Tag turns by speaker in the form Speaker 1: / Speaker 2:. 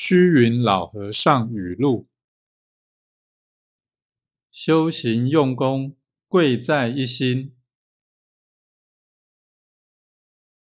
Speaker 1: 虚云老和尚语录。修行用功贵在一心。